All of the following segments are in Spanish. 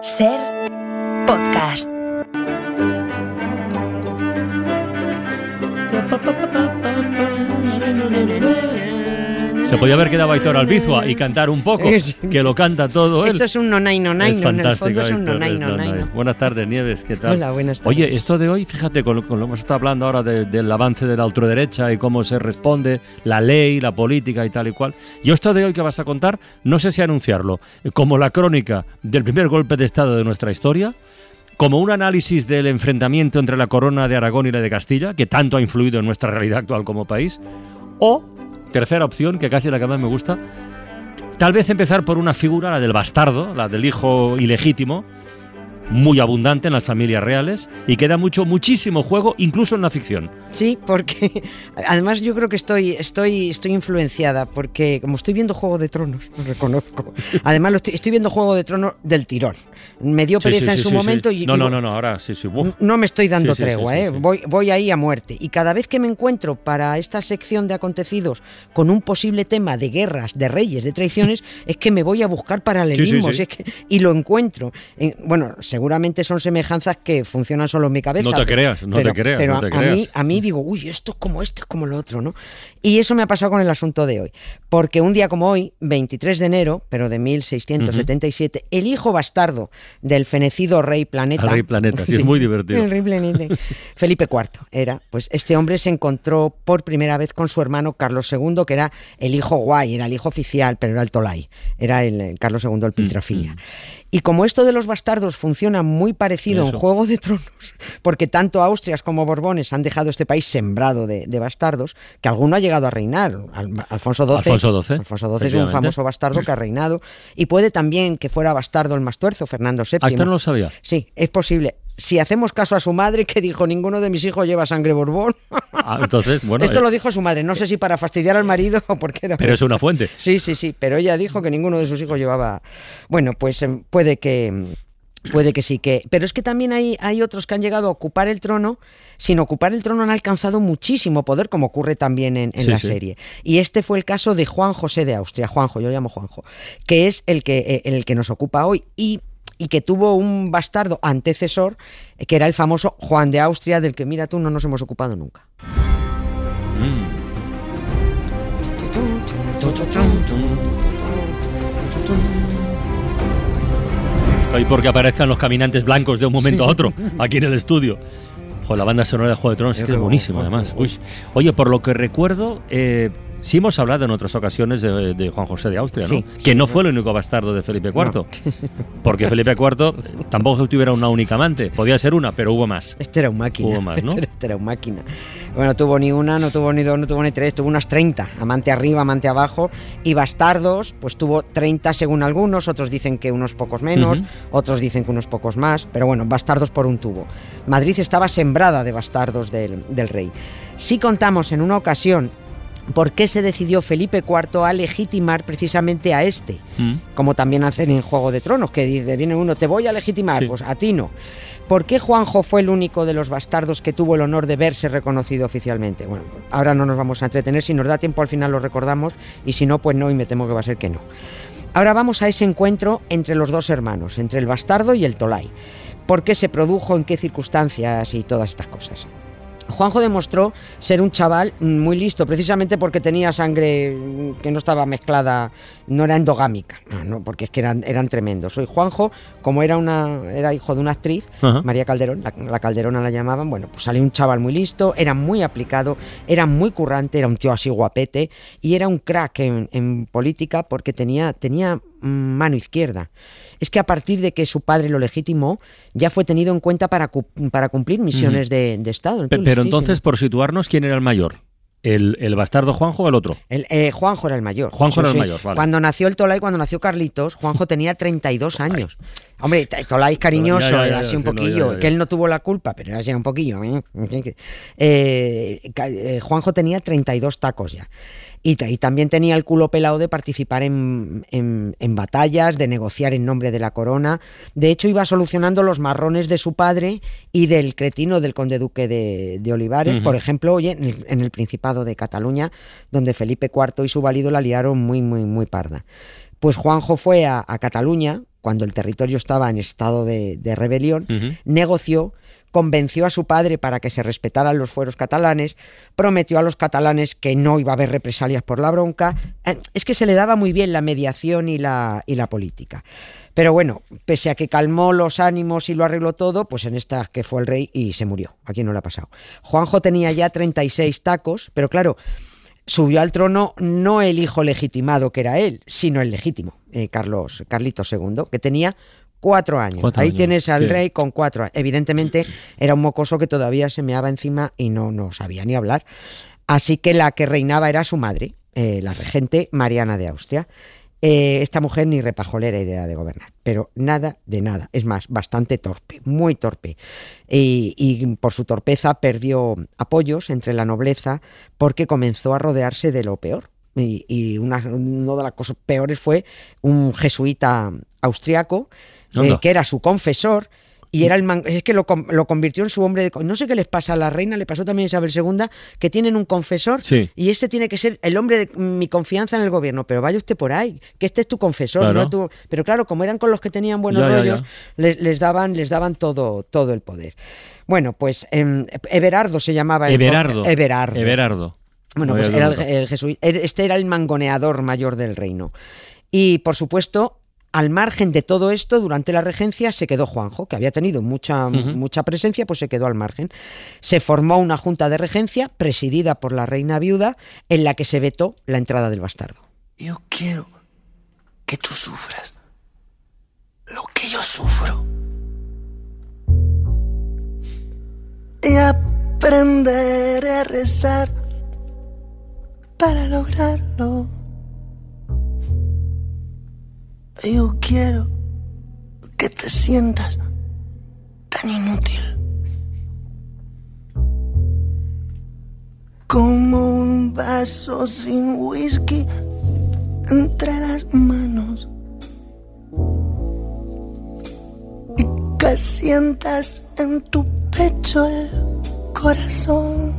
Ser podcast. Se podía haber quedado Aitor Albizua y cantar un poco, que lo canta todo él. Esto es un nonay nonay, Es en el fondo es un nonay nonay. Buenas tardes, Nieves, ¿qué tal? Hola, buenas tardes. Oye, esto de hoy, fíjate, con lo, con lo que hemos estado hablando ahora de- del avance de la ultraderecha y cómo se responde, la ley, la política y tal y cual. Yo esto de hoy que vas a contar, no sé si anunciarlo como la crónica del primer golpe de Estado de nuestra historia, como un análisis del enfrentamiento entre la corona de Aragón y la de Castilla, que tanto ha influido en nuestra realidad actual como país, o, tercera opción, que casi la que más me gusta, tal vez empezar por una figura, la del bastardo, la del hijo ilegítimo, muy abundante en las familias reales y que da mucho, muchísimo juego, incluso en la ficción. Sí, porque además yo creo que estoy, estoy, estoy influenciada, porque como estoy viendo Juego de Tronos, lo reconozco. Además lo estoy, estoy viendo Juego de Tronos del tirón. Me dio pereza sí, en sí, su momento y No, no, no, no, ahora sí, sí. uf. No me estoy dando tregua, ¿eh? Voy, voy ahí a muerte. Y cada vez que me encuentro para esta sección de acontecidos con un posible tema de guerras, de reyes, de traiciones, es que me voy a buscar paralelismos. es que- y lo encuentro. Bueno, seguramente son semejanzas que funcionan solo en mi cabeza. No te creas, no pero, te creas, Pero no te a, creas. mí, a mí digo, uy, esto es como esto, es como lo otro, ¿no? Y eso me ha pasado con el asunto de hoy. Porque un día como hoy, 23 de enero, pero de 1677, el hijo bastardo del fenecido rey planeta. Al rey planeta, sí, es muy divertido. El rey planeta. Felipe IV era. Pues este hombre se encontró por primera vez con su hermano Carlos II, que era el hijo guay, era el hijo oficial, pero era el Tolai. Era el, Carlos II, Mm, el Piltrafilia. Y como esto de los bastardos funciona muy parecido en Eso. Juego de Tronos, porque tanto Austrias como Borbones han dejado este país sembrado de, de bastardos, que alguno ha llegado a reinar. Al- Alfonso XII. Alfonso XII, Alfonso XII es un famoso bastardo que ha reinado. Y puede también que fuera bastardo el más tuerzo, Fernando VII. Hasta no lo sabía. Sí, es posible. Si hacemos caso a su madre, que dijo, ninguno de mis hijos lleva sangre borbón. Ah, entonces, bueno, Esto eh, lo dijo su madre, no sé si para fastidiar al marido o porque era... pero es una fuente. Sí, sí, sí, pero ella dijo que ninguno de sus hijos llevaba... Bueno, pues em, puede que... Puede que sí, que. Pero es que también hay, hay otros que han llegado a ocupar el trono. Sin ocupar el trono han alcanzado muchísimo poder, como ocurre también en, en Sí, la sí. serie. Y este fue el caso de Juan José de Austria, Juanjo, yo lo llamo Juanjo, que es el que, eh, el que nos ocupa hoy. Y y que tuvo un bastardo antecesor, eh, que era el famoso Juan de Austria, del que mira tú no nos hemos ocupado nunca. Mm. Estoy porque aparezcan los caminantes blancos de un momento a otro, aquí en el estudio. Joder, la banda sonora de Juego de Tronos es que es buenísima, además. Uy. Oye, por lo que recuerdo, eh, sí hemos hablado en otras ocasiones de, de Juan José de Austria, ¿no? Sí, que sí, no fue el único bastardo de Felipe IV. Porque Felipe IV tampoco tuviera una única amante. Podía ser una, pero hubo más. Este era un máquina. Hubo más, ¿no? Este era- un máquina. Bueno, tuvo ni una, no tuvo ni dos, no tuvo ni tres, tuvo unas 30. Amante arriba, amante abajo. Y bastardos, pues tuvo 30 según algunos, otros dicen que unos pocos menos, otros dicen que unos pocos más. Pero bueno, bastardos por un tubo. Madrid estaba sembrada de bastardos del, del rey. Si contamos en una ocasión por qué se decidió Felipe IV a legitimar precisamente a este Mm. como también hacen en Juego de Tronos, que dice, viene uno, te voy a legitimar, Sí. pues a ti no. ¿Por qué Juanjo fue el único de los bastardos que tuvo el honor de verse reconocido oficialmente? Bueno, ahora no nos vamos a entretener, si nos da tiempo al final lo recordamos, y si no, pues no, y me temo que va a ser que no. Ahora vamos a ese encuentro entre los dos hermanos, entre el bastardo y el Tolai. ¿Por qué se produjo, en qué circunstancias y todas estas cosas? Juanjo demostró ser un chaval muy listo, precisamente porque tenía sangre que no estaba mezclada, no era endogámica, no, no, porque es que eran, eran tremendos. Soy Juanjo, como era una era hijo de una actriz, Ajá. María Calderón, la, la Calderona la llamaban, bueno, pues salió un chaval muy listo, era muy aplicado, era muy currante, era un tío así guapete y era un crack en, en política porque tenía, tenía mm, mano izquierda. Es que a partir de que su padre lo legitimó, ya fue tenido en cuenta para, cu- para cumplir misiones de, de Estado. Pero listísimo. entonces, por situarnos, ¿quién era el mayor? ¿El, el bastardo Juanjo o el otro? El, eh, Juanjo era el mayor. Juanjo era el mayor, vale. Cuando nació el Tolai, cuando nació Carlitos, Juanjo tenía 32 años. Hombre, Tolai cariñoso, Ya, ya, ya, era así un poquillo, que él no tuvo la culpa, pero era así un poquillo. ¿eh? Eh, eh, Juanjo tenía 32 tacos ya. Y, ta- y también tenía el culo pelado de participar en, en- en batallas, de negociar en nombre de la corona. De hecho, iba solucionando los marrones de su padre y del cretino del conde duque de, de Olivares. Por ejemplo, oye, en el, en el Principado de Cataluña, donde Felipe IV y su valido la liaron muy, muy, muy parda. Pues Juanjo fue a, a Cataluña cuando el territorio estaba en estado de, de rebelión, negoció, convenció a su padre para que se respetaran los fueros catalanes, prometió a los catalanes que no iba a haber represalias por la bronca. Eh, Es que se le daba muy bien la mediación y la, y la política. Pero bueno, pese a que calmó los ánimos y lo arregló todo, pues en esta que fue el rey y se murió. Aquí no le ha pasado. Juanjo tenía ya 36 tacos, pero claro, subió al trono no el hijo legitimado que era él, sino el legítimo, eh, Carlos, Carlitos II, que tenía cuatro años. Cuatro Ahí años, tienes al sí. rey con cuatro años. Evidentemente era un mocoso que todavía se meaba encima y no, no sabía ni hablar. Así que la que reinaba era su madre, eh, la regente Mariana de Austria. Eh, esta mujer ni repajolera idea de gobernar, pero nada de nada. Es más, bastante torpe, muy torpe. Y, y por su torpeza perdió apoyos entre la nobleza porque comenzó a rodearse de lo peor. Y, y una, una de las cosas peores fue un jesuita austriaco eh, que era su confesor y era el man- es que lo, lo convirtió en su hombre de no sé qué les pasa a la reina le pasó también a Isabel II que tienen un confesor Sí. y ese tiene que ser el hombre de mi confianza en el gobierno pero vaya usted por ahí que este es tu confesor Claro. no tu pero claro como eran con los que tenían buenos Ya, rollos ya. Les, les daban les daban todo todo el poder bueno pues em, Everardo se llamaba el- Everardo. Everardo Everardo. bueno, No pues era el, el jesuí- er- este era el mangoneador mayor del reino. Y por supuesto, al margen de todo esto, durante la regencia se quedó Juanjo, que había tenido mucha, mucha presencia, pues se quedó al margen. Se formó una junta de regencia presidida por la reina viuda, en la que se vetó la entrada del bastardo. Yo quiero que tú sufras lo que yo sufro. Y aprenderé a rezar para lograrlo. Yo quiero que te sientas tan inútil como un vaso sin whisky entre las manos y que sientas en tu pecho el corazón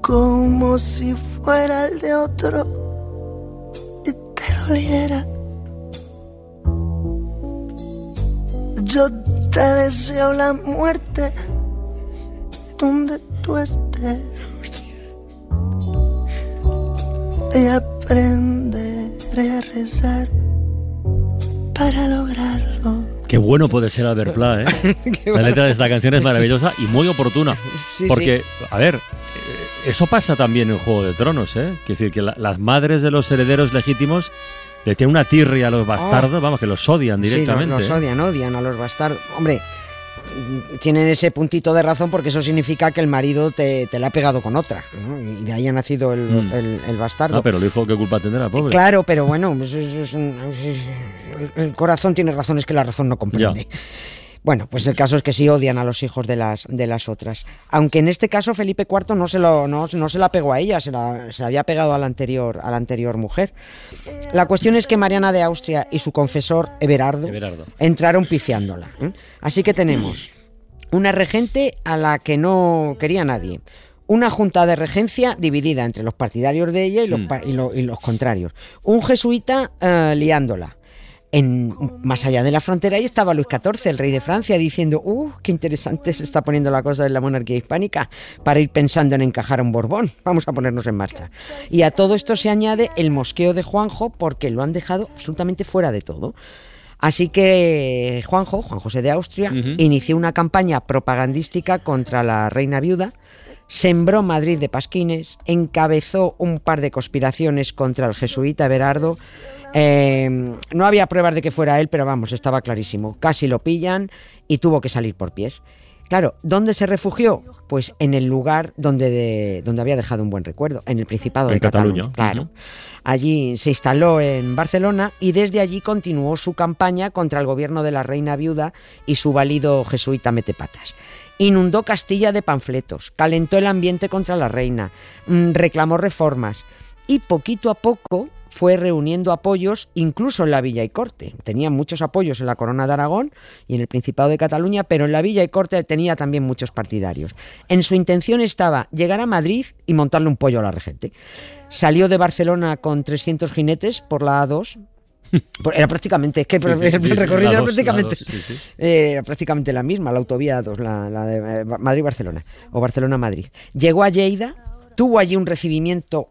como si fuera el de otro doliera. Yo te deseo la muerte donde tú estés. Y aprenderé a rezar para lograrlo. Qué bueno puede ser Albert Pla, ¿eh? La letra de esta canción es maravillosa y muy oportuna. Sí, porque, a ver, eso pasa también en Juego de Tronos, ¿eh? Quiero decir que la- las madres de los herederos legítimos le tienen una tirria a los bastardos, vamos, que los odian Sí, lo- directamente. los ¿eh? odian, odian a los bastardos. Hombre, tienen ese puntito de razón porque eso significa que el marido te, te la ha pegado con otra. ¿no? Y de ahí ha nacido el, Mm. el- el bastardo. Ah, pero el hijo, ¿qué culpa tendrá, pobre? Claro, pero bueno, pues es- es un- es- el corazón tiene razones que la razón no comprende. Bueno, pues el caso es que sí odian a los hijos de las, de las otras. Aunque en este caso Felipe IV no se, lo, no, no se la pegó a ella, se la, se la había pegado a la, anterior, a la anterior mujer. La cuestión es que Mariana de Austria y su confesor Everardo, Everardo. entraron pifiándola. ¿eh? Así que tenemos una regente a la que no quería nadie. Una junta de regencia dividida entre los partidarios de ella y los, Mm. pa- y lo- y los contrarios. Un jesuita eh, liándola. En, más allá de la frontera ahí estaba Luis XIV, el rey de Francia, diciendo, ¡uh, qué interesante se está poniendo la cosa en la monarquía hispánica para ir pensando en encajar a un Borbón! Vamos a ponernos en marcha. Y a todo esto se añade el mosqueo de Juanjo porque lo han dejado absolutamente fuera de todo. Así que Juanjo, Juan José de Austria, inició una campaña propagandística contra la reina viuda, sembró Madrid de pasquines, encabezó un par de conspiraciones contra el jesuita Berardo. Eh, no había pruebas de que fuera él, pero vamos, estaba clarísimo. Casi lo pillan y tuvo que salir por pies. Claro, ¿dónde se refugió? Pues en el lugar donde, de- donde había dejado un buen recuerdo, en el Principado En de Cataluña. Cataluña, Claro. Allí se instaló en Barcelona y desde allí continuó su campaña contra el gobierno de la reina viuda y su válido jesuita Metepatas. Inundó Castilla de panfletos, calentó el ambiente contra la reina, mm, reclamó reformas y poquito a poco fue reuniendo apoyos incluso en la Villa y Corte. Tenía muchos apoyos en la Corona de Aragón y en el Principado de Cataluña, pero en la Villa y Corte tenía también muchos partidarios. En su intención estaba llegar a Madrid y montarle un pollo a la regente. Salió de Barcelona con 300 jinetes por la A2, era prácticamente, es que Sí, el, sí, sí, sí, recorrido era, dos, prácticamente, dos, eh, era prácticamente la misma, la autovía 2, la, la de eh, Madrid-Barcelona o Barcelona-Madrid. Llegó a Lleida, tuvo allí un recibimiento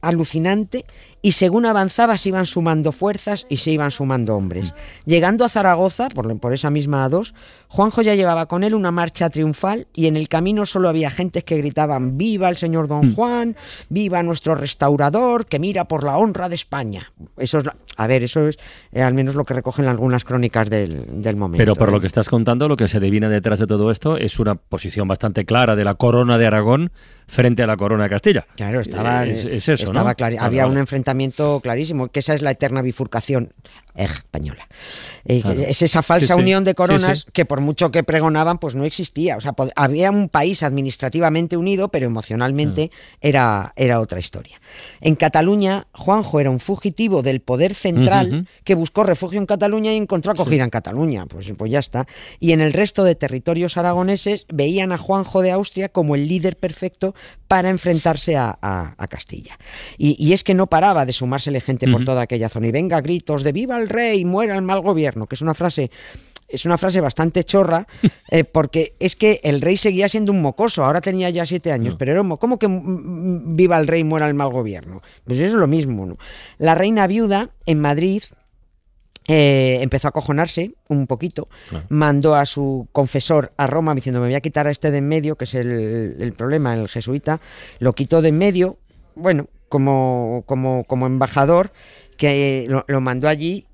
alucinante y según avanzaba se iban sumando fuerzas y se iban sumando hombres. Llegando a Zaragoza, por, por esa misma A2, Juanjo ya llevaba con él una marcha triunfal y en el camino solo había gentes que gritaban viva el señor Don Juan, viva nuestro restaurador, que mira por la honra de España. Eso es, la- a ver, eso es eh, al menos lo que recogen algunas crónicas del, del momento. Pero por ¿eh? lo que estás contando, lo que se adivina detrás de todo esto es una posición bastante clara de la corona de Aragón frente a la corona de Castilla. Claro, estaba, Es, es eso, estaba ¿no? Vale, había un enfrentamiento clarísimo, que esa es la eterna bifurcación española. Eh, Claro. Es esa falsa Sí, unión de coronas Sí, sí. que por mucho que pregonaban, pues no existía. O sea, había un país administrativamente unido, pero emocionalmente era, era otra historia. En Cataluña, Juanjo era un fugitivo del poder central que buscó refugio en Cataluña y encontró acogida en Cataluña. Pues, pues ya está. Y en el resto de territorios aragoneses veían a Juanjo de Austria como el líder perfecto para enfrentarse a, a- a Castilla. Y, y es que no paraba de sumársele gente por toda aquella zona. Y venga gritos de viva el rey, muera el mal gobierno, que es una frase es una frase bastante chorra, eh, porque es que el rey seguía siendo un mocoso, ahora tenía ya siete años, pero era un mo- ¿cómo que viva el rey, muera el mal gobierno? Pues eso es lo mismo, ¿no? La reina viuda en Madrid eh, empezó a acojonarse un poquito, Claro. mandó a su confesor a Roma diciendo me voy a quitar a este de en medio, que es el, el problema, el jesuita, lo quitó de en medio, bueno, como, como, como embajador, que lo, lo mandó allí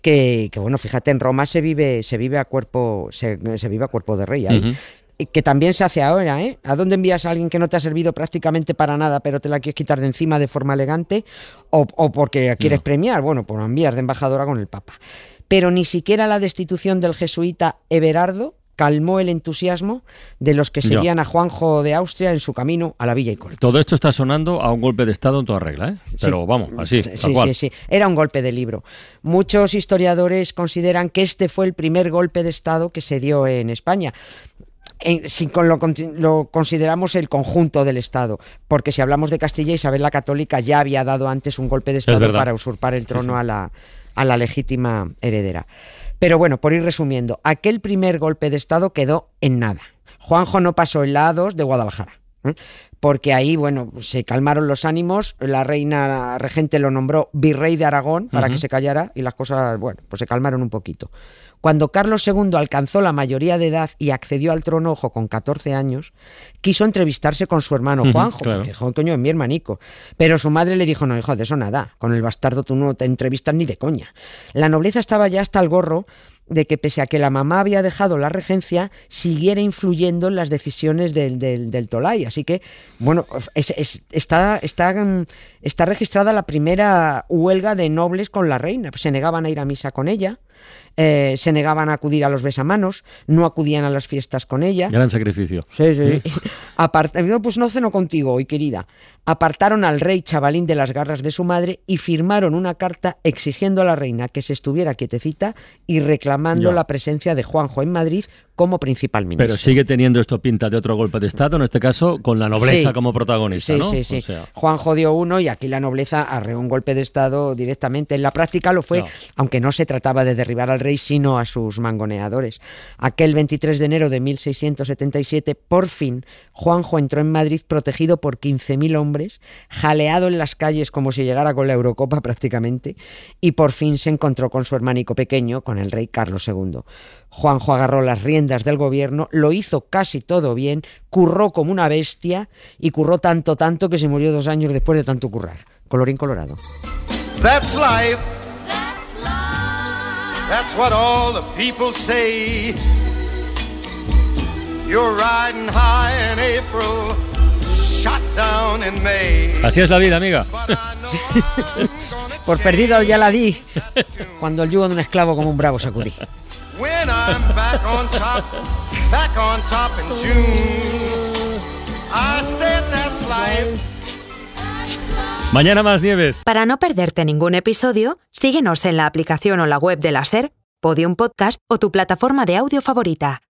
que, que, bueno, fíjate, en Roma se vive, se vive a cuerpo, se, se vive a cuerpo de rey ahí. Que también se hace ahora, ¿eh? ¿A dónde envías a alguien que no te ha servido prácticamente para nada, pero te la quieres quitar de encima de forma elegante? O, o porque quieres No. premiar, bueno, por enviar de embajadora con el Papa. Pero ni siquiera la destitución del jesuita Everardo calmó el entusiasmo de los que seguían a Juanjo de Austria en su camino a la Villa y Corte. Todo esto está sonando a un golpe de Estado en toda regla, ¿eh? Pero vamos, así, Sí, tal sí, cual. sí, sí. Era un golpe de libro. Muchos historiadores consideran que este fue el primer golpe de Estado que se dio en España. En- si con lo, lo consideramos el conjunto del Estado, porque si hablamos de Castilla, Isabel la Católica ya había dado antes un golpe de Estado para usurpar el trono sí. A, la, a la legítima heredera. Pero bueno, por ir resumiendo, aquel primer golpe de Estado quedó en nada. Juanjo no pasó en la A2 de Guadalajara. ¿eh? Porque ahí, bueno, se calmaron los ánimos, la reina regente lo nombró virrey de Aragón para que se callara y las cosas, bueno, pues se calmaron un poquito. Cuando Carlos II alcanzó la mayoría de edad y accedió al trono, ojo, con 14 años, quiso entrevistarse con su hermano Juanjo, claro. porque, coño, es mi hermanico. Pero su madre le dijo, no, hijo, de eso nada, con el bastardo tú no te entrevistas ni de coña. La nobleza estaba ya hasta el gorro de que pese a que la mamá había dejado la regencia, siguiera influyendo en las decisiones del, del, del Tolai. Así que, bueno, es- es- está, está, está registrada la primera huelga de nobles con la reina. Se negaban a ir a misa con ella, eh, se negaban a acudir a los besamanos, no acudían a las fiestas con ella. Gran sacrificio. Sí, sí. Apart- no, pues no ceno contigo hoy, querida. Apartaron al rey chavalín de las garras de su madre y firmaron una carta exigiendo a la reina que se estuviera quietecita y reclamando Ya. la presencia de Juanjo en Madrid como principal ministro. Pero sigue teniendo esto pinta de otro golpe de Estado, en este caso con la nobleza Sí. como protagonista, Sí, ¿no? sí, sí. O sea, Juanjo dio uno y aquí la nobleza arreó un golpe de Estado directamente. En la práctica lo fue, No. aunque no se trataba de derribar al rey, sino a sus mangoneadores. Aquel 23 de enero de 1677, por fin, Juanjo entró en Madrid protegido por 15.000 hombres, jaleado en las calles como si llegara con la Eurocopa prácticamente, y por fin se encontró con su hermanico pequeño, con el rey Carlos II. Juanjo agarró las riendas del gobierno, lo hizo casi todo bien, curró como una bestia y curró tanto, tanto que se murió dos años después de tanto currar. Colorín colorado. That's life. That's what all the people say. You're riding high in April, así es la vida, amiga. But I know I'm gonna Por perdido ya la di, cuando el yugo de un esclavo como un bravo sacudí. When I'm back on top, back on top in June. I said that's life. Mañana más nieves. Para no perderte ningún episodio, síguenos en la aplicación o la web de la SER, Podium Podcast o tu plataforma de audio favorita.